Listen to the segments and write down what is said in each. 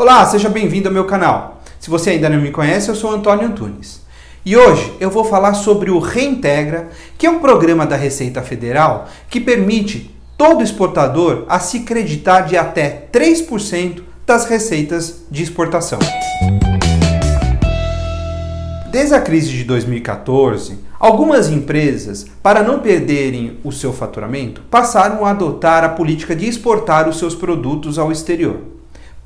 Olá, seja bem-vindo ao meu canal. Se você ainda não me conhece, eu sou Antônio Antunes. E hoje eu vou falar sobre o Reintegra, que é um programa da Receita Federal que permite todo exportador a se creditar de até 3% das receitas de exportação. Desde a crise de 2014, algumas empresas, para não perderem o seu faturamento, passaram a adotar a política de exportar os seus produtos ao exterior.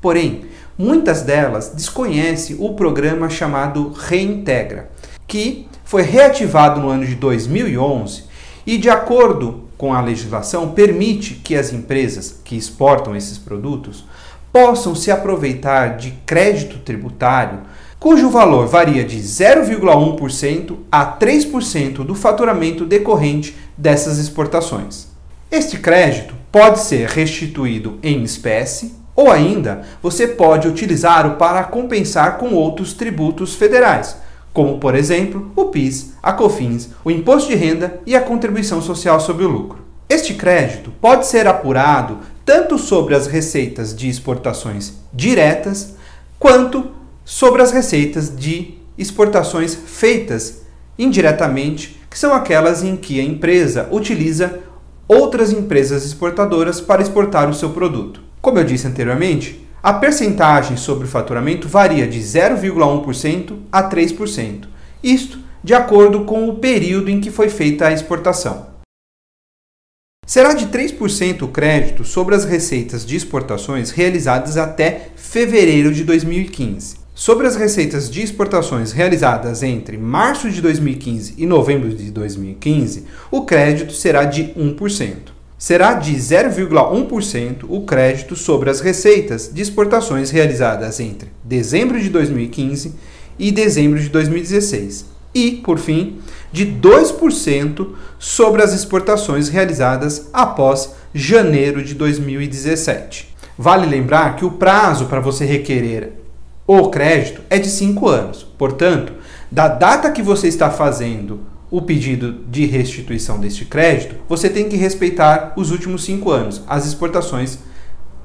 Porém, muitas delas desconhecem o programa chamado Reintegra, que foi reativado no ano de 2011 e, de acordo com a legislação, permite que as empresas que exportam esses produtos possam se aproveitar de crédito tributário cujo valor varia de 0,1% a 3% do faturamento decorrente dessas exportações. Este crédito pode ser restituído em espécie ou ainda, você pode utilizá-lo para compensar com outros tributos federais, como por exemplo o PIS, a COFINS, o imposto de renda e a contribuição social sobre o lucro. Este crédito pode ser apurado tanto sobre as receitas de exportações diretas quanto sobre as receitas de exportações feitas indiretamente, que são aquelas em que a empresa utiliza outras empresas exportadoras para exportar o seu produto. Como eu disse anteriormente, a percentagem sobre o faturamento varia de 0,1% a 3%, isto de acordo com o período em que foi feita a exportação. Será de 3% o crédito sobre as receitas de exportações realizadas até fevereiro de 2015. Sobre as receitas de exportações realizadas entre março de 2015 e novembro de 2015, o crédito será de 1% será de 0,1% o crédito sobre as receitas de exportações realizadas entre dezembro de 2015 e dezembro de 2016. E, por fim, de 2% sobre as exportações realizadas após janeiro de 2017. Vale lembrar que o prazo para você requerer o crédito é de 5 anos. Portanto, da data que você está fazendo o pedido de restituição deste crédito, você tem que respeitar os últimos cinco anos, as exportações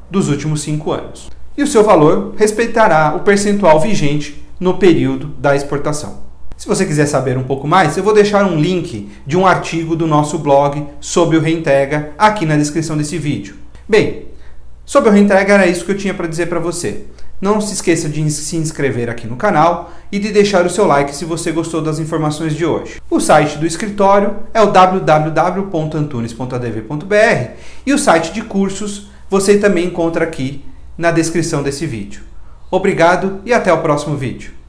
dos últimos cinco anos. E o seu valor respeitará o percentual vigente no período da exportação. Se você quiser saber um pouco mais, eu vou deixar um link de um artigo do nosso blog sobre o Reintegra aqui na descrição desse vídeo. Bem, sobre o Reintegra era isso que eu tinha para dizer para você. Não se esqueça de se inscrever aqui no canal e de deixar o seu like se você gostou das informações de hoje. O site do escritório é o www.antunes.adv.br e o site de cursos você também encontra aqui na descrição desse vídeo. Obrigado e até o próximo vídeo.